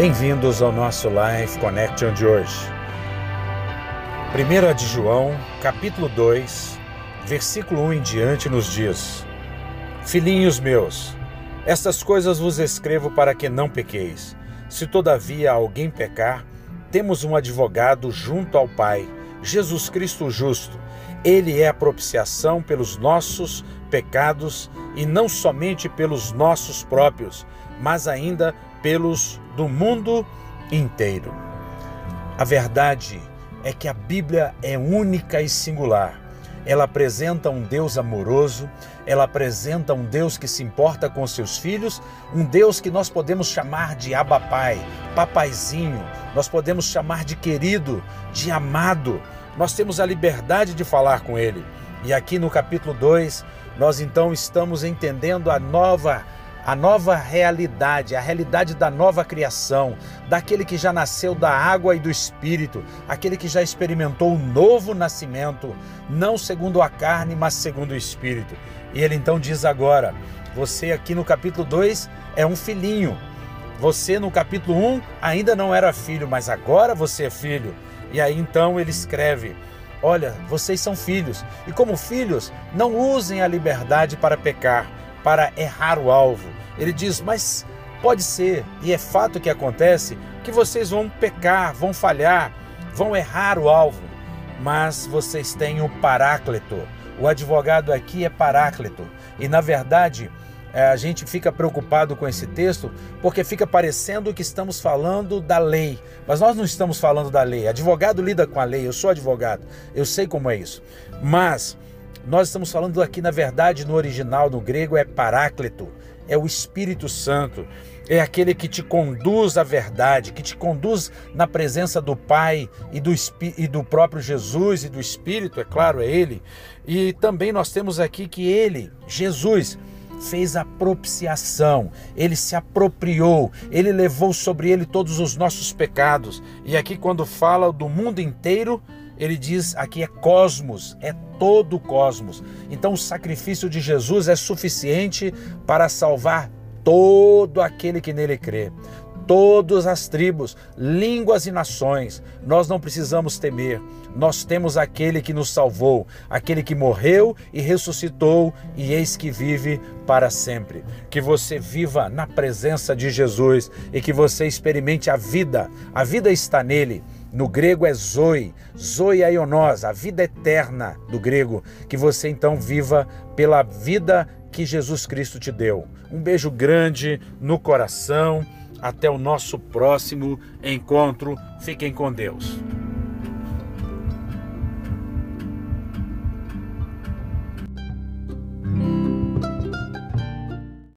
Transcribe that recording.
Bem-vindos ao nosso Life Connection de hoje. 1 de João, capítulo 2, versículo 1 em diante, nos diz: Filhinhos meus, estas coisas vos escrevo para que não pequeis. Se todavia alguém pecar, temos um advogado junto ao Pai, Jesus Cristo justo. Ele é a propiciação pelos nossos pecados e não somente pelos nossos próprios, mas ainda pelos do mundo inteiro. A verdade é que a Bíblia é única e singular. Ela apresenta um Deus amoroso, ela apresenta um Deus que se importa com seus filhos, um Deus que nós podemos chamar de Abba Pai, papaizinho, nós podemos chamar de querido, de amado. Nós temos a liberdade de falar com ele. E aqui no capítulo 2, nós então estamos entendendo a nova a nova realidade, a realidade da nova criação, daquele que já nasceu da água e do espírito, aquele que já experimentou o novo nascimento, não segundo a carne, mas segundo o espírito. E ele então diz agora: você aqui no capítulo 2 é um filhinho. Você no capítulo 1 um, ainda não era filho, mas agora você é filho. E aí então ele escreve: Olha, vocês são filhos, e como filhos, não usem a liberdade para pecar para errar o alvo. Ele diz: Mas pode ser, e é fato que acontece, que vocês vão pecar, vão falhar, vão errar o alvo, mas vocês têm o Paráclito. O advogado aqui é Paráclito, e na verdade. Eh, a gente fica preocupado com esse texto porque fica parecendo que estamos falando da lei, mas nós não estamos falando da lei. Advogado lida com a lei, eu sou advogado, eu sei como é isso. Mas nós estamos falando aqui, na verdade, no original, no grego, é Paráclito, é o Espírito Santo, é aquele que te conduz à verdade, que te conduz na presença do Pai e do, e do próprio Jesus e do Espírito, é claro, é Ele. E também nós temos aqui que Ele, Jesus, fez a propiciação, ele se apropriou, ele levou sobre ele todos os nossos pecados. E aqui, quando fala do mundo inteiro, ele diz aqui é cosmos, é todo o cosmos. Então o sacrifício de Jesus é suficiente para salvar todo aquele que nele crê. Todas as tribos, línguas e nações, nós não precisamos temer. Nós temos aquele que nos salvou, aquele que morreu e ressuscitou, e eis que vive para sempre. Que você viva na presença de Jesus e que você experimente a vida. A vida está nele no grego é zoe, zoe aionós, a vida eterna do grego, que você então viva pela vida que Jesus Cristo te deu. Um beijo grande no coração. Até o nosso próximo encontro. Fiquem com Deus.